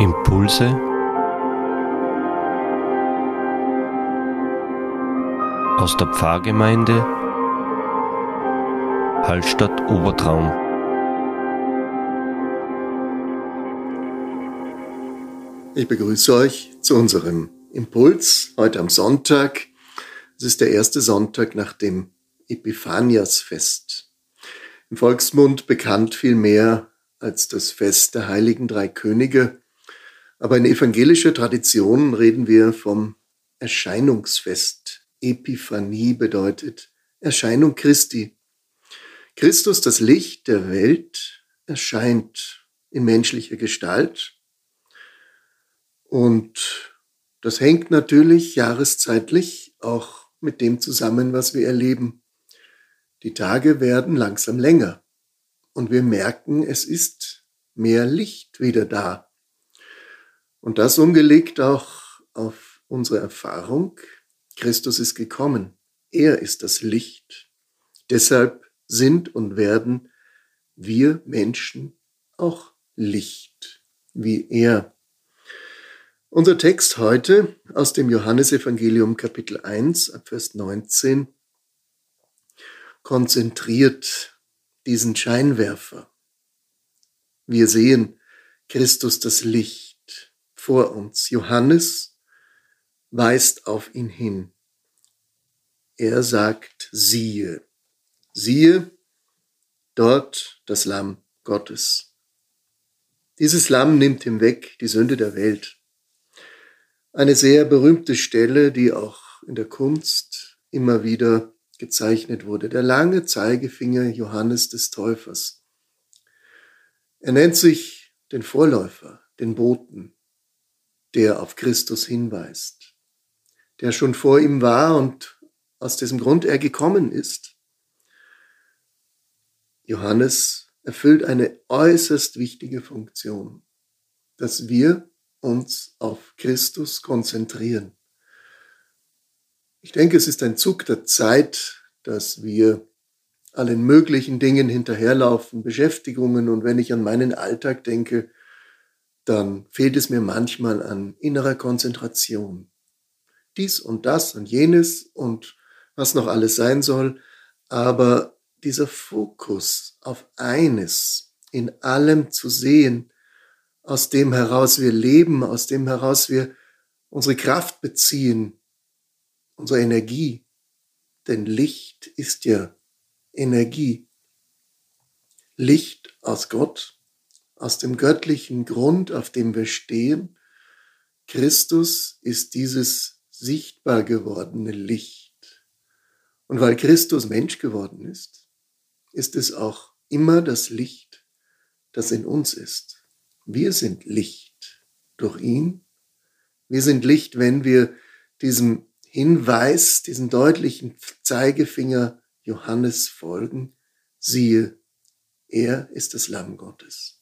Impulse aus der Pfarrgemeinde Hallstatt Obertraum. Ich begrüße euch zu unserem Impuls heute am Sonntag. Es ist der erste Sonntag nach dem Epiphaniasfest. Im Volksmund bekannt vielmehr als das Fest der heiligen drei Könige aber in evangelischer Tradition reden wir vom Erscheinungsfest. Epiphanie bedeutet Erscheinung Christi. Christus, das Licht der Welt, erscheint in menschlicher Gestalt. Und das hängt natürlich jahreszeitlich auch mit dem zusammen, was wir erleben. Die Tage werden langsam länger und wir merken, es ist mehr Licht wieder da. Und das umgelegt auch auf unsere Erfahrung. Christus ist gekommen. Er ist das Licht. Deshalb sind und werden wir Menschen auch Licht, wie er. Unser Text heute aus dem Johannesevangelium Kapitel 1 ab Vers 19 konzentriert diesen Scheinwerfer. Wir sehen Christus das Licht vor uns. Johannes weist auf ihn hin. Er sagt, siehe, siehe dort das Lamm Gottes. Dieses Lamm nimmt hinweg die Sünde der Welt. Eine sehr berühmte Stelle, die auch in der Kunst immer wieder gezeichnet wurde. Der lange Zeigefinger Johannes des Täufers. Er nennt sich den Vorläufer, den Boten, der auf Christus hinweist, der schon vor ihm war und aus diesem Grund er gekommen ist. Johannes erfüllt eine äußerst wichtige Funktion, dass wir uns auf Christus konzentrieren. Ich denke, es ist ein Zug der Zeit, dass wir allen möglichen Dingen hinterherlaufen, Beschäftigungen und wenn ich an meinen Alltag denke, dann fehlt es mir manchmal an innerer Konzentration. Dies und das und jenes und was noch alles sein soll, aber dieser Fokus auf eines in allem zu sehen, aus dem heraus wir leben, aus dem heraus wir unsere Kraft beziehen, unsere Energie. Denn Licht ist ja Energie. Licht aus Gott aus dem göttlichen Grund, auf dem wir stehen. Christus ist dieses sichtbar gewordene Licht. Und weil Christus Mensch geworden ist, ist es auch immer das Licht, das in uns ist. Wir sind Licht durch ihn. Wir sind Licht, wenn wir diesem Hinweis, diesem deutlichen Zeigefinger Johannes folgen. Siehe, er ist das Lamm Gottes.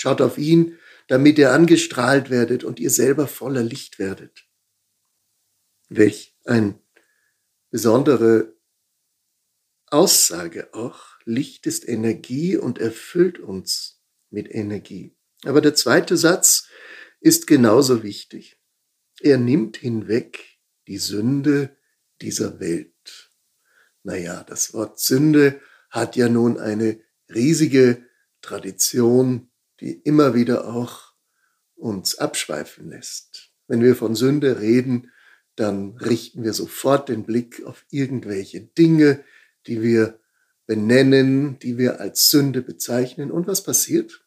Schaut auf ihn, damit ihr angestrahlt werdet und ihr selber voller Licht werdet. Welch ein besondere Aussage auch. Licht ist Energie und erfüllt uns mit Energie. Aber der zweite Satz ist genauso wichtig. Er nimmt hinweg die Sünde dieser Welt. Naja, das Wort Sünde hat ja nun eine riesige Tradition die immer wieder auch uns abschweifen lässt. Wenn wir von Sünde reden, dann richten wir sofort den Blick auf irgendwelche Dinge, die wir benennen, die wir als Sünde bezeichnen. Und was passiert?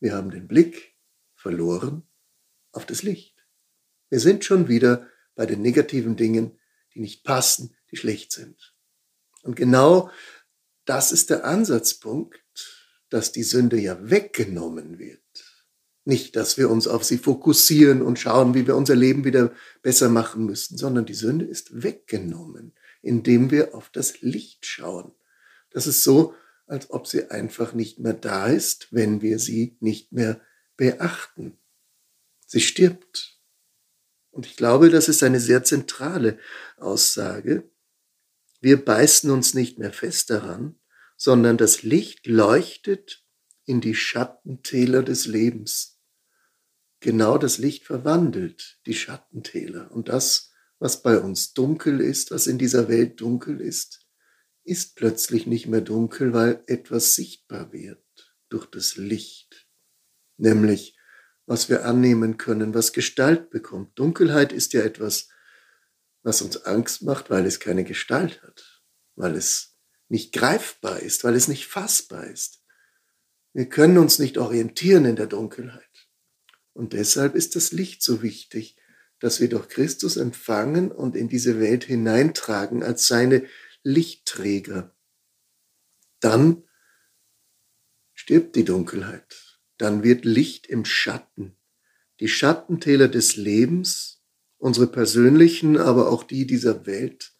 Wir haben den Blick verloren auf das Licht. Wir sind schon wieder bei den negativen Dingen, die nicht passen, die schlecht sind. Und genau das ist der Ansatzpunkt, dass die Sünde ja weggenommen wird. Nicht, dass wir uns auf sie fokussieren und schauen, wie wir unser Leben wieder besser machen müssen, sondern die Sünde ist weggenommen, indem wir auf das Licht schauen. Das ist so, als ob sie einfach nicht mehr da ist, wenn wir sie nicht mehr beachten. Sie stirbt. Und ich glaube, das ist eine sehr zentrale Aussage. Wir beißen uns nicht mehr fest daran, sondern das Licht leuchtet in die Schattentäler des Lebens. genau das Licht verwandelt, die Schattentäler. Und das, was bei uns dunkel ist, was in dieser Welt dunkel ist, ist plötzlich nicht mehr dunkel, weil etwas sichtbar wird durch das Licht, nämlich was wir annehmen können, was Gestalt bekommt. Dunkelheit ist ja etwas, was uns Angst macht, weil es keine Gestalt hat, weil es nicht greifbar ist, weil es nicht fassbar ist. Wir können uns nicht orientieren in der Dunkelheit. Und deshalb ist das Licht so wichtig, dass wir durch Christus empfangen und in diese Welt hineintragen als seine Lichtträger. Dann stirbt die Dunkelheit. Dann wird Licht im Schatten. Die Schattentäler des Lebens, unsere persönlichen, aber auch die dieser Welt,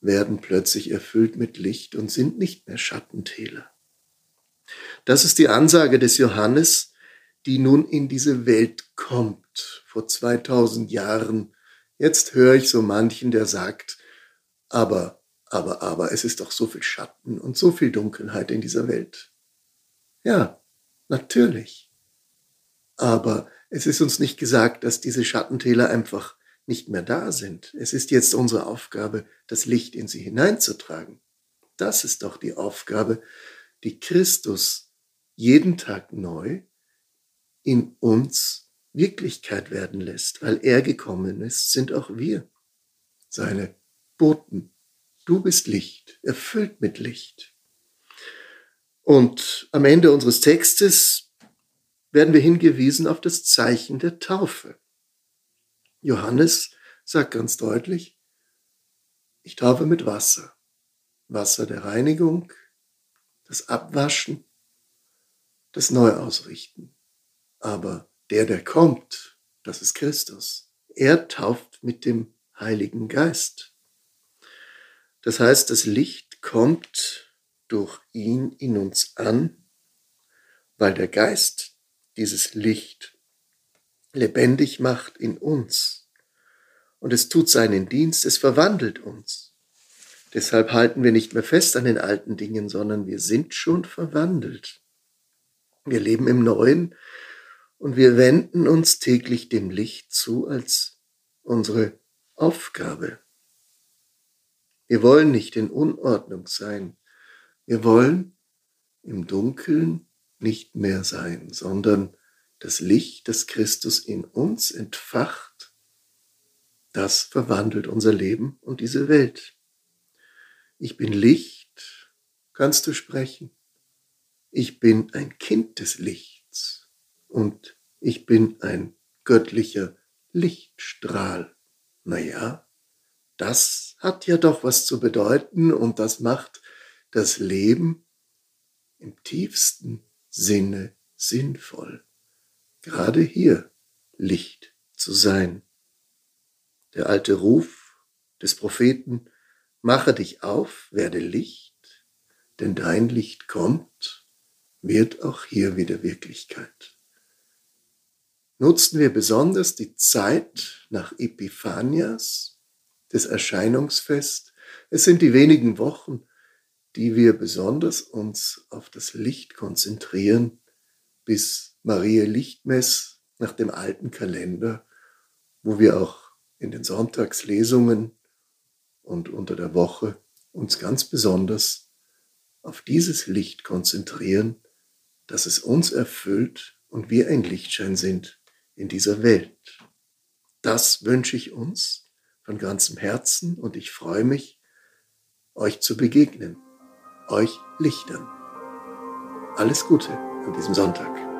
werden plötzlich erfüllt mit Licht und sind nicht mehr Schattentäler. Das ist die Ansage des Johannes, die nun in diese Welt kommt, vor 2000 Jahren. Jetzt höre ich so manchen, der sagt, aber, aber, aber, es ist doch so viel Schatten und so viel Dunkelheit in dieser Welt. Ja, natürlich. Aber es ist uns nicht gesagt, dass diese Schattentäler einfach nicht mehr da sind. Es ist jetzt unsere Aufgabe, das Licht in sie hineinzutragen. Das ist doch die Aufgabe, die Christus jeden Tag neu in uns Wirklichkeit werden lässt. Weil er gekommen ist, sind auch wir seine Boten. Du bist Licht, erfüllt mit Licht. Und am Ende unseres Textes werden wir hingewiesen auf das Zeichen der Taufe. Johannes sagt ganz deutlich, ich taufe mit Wasser. Wasser der Reinigung, das Abwaschen, das Neuausrichten. Aber der, der kommt, das ist Christus. Er tauft mit dem Heiligen Geist. Das heißt, das Licht kommt durch ihn in uns an, weil der Geist dieses Licht lebendig macht in uns. Und es tut seinen Dienst, es verwandelt uns. Deshalb halten wir nicht mehr fest an den alten Dingen, sondern wir sind schon verwandelt. Wir leben im Neuen und wir wenden uns täglich dem Licht zu als unsere Aufgabe. Wir wollen nicht in Unordnung sein. Wir wollen im Dunkeln nicht mehr sein, sondern das Licht, das Christus in uns entfacht, das verwandelt unser Leben und diese Welt. Ich bin Licht, kannst du sprechen. Ich bin ein Kind des Lichts und ich bin ein göttlicher Lichtstrahl. Naja, das hat ja doch was zu bedeuten und das macht das Leben im tiefsten Sinne sinnvoll gerade hier Licht zu sein. Der alte Ruf des Propheten, mache dich auf, werde Licht, denn dein Licht kommt, wird auch hier wieder Wirklichkeit. Nutzten wir besonders die Zeit nach Epiphanias, des Erscheinungsfest. Es sind die wenigen Wochen, die wir besonders uns auf das Licht konzentrieren, bis Maria Lichtmess nach dem alten Kalender, wo wir auch in den Sonntagslesungen und unter der Woche uns ganz besonders auf dieses Licht konzentrieren, dass es uns erfüllt und wir ein Lichtschein sind in dieser Welt. Das wünsche ich uns von ganzem Herzen und ich freue mich, euch zu begegnen, euch Lichtern. Alles Gute an diesem Sonntag.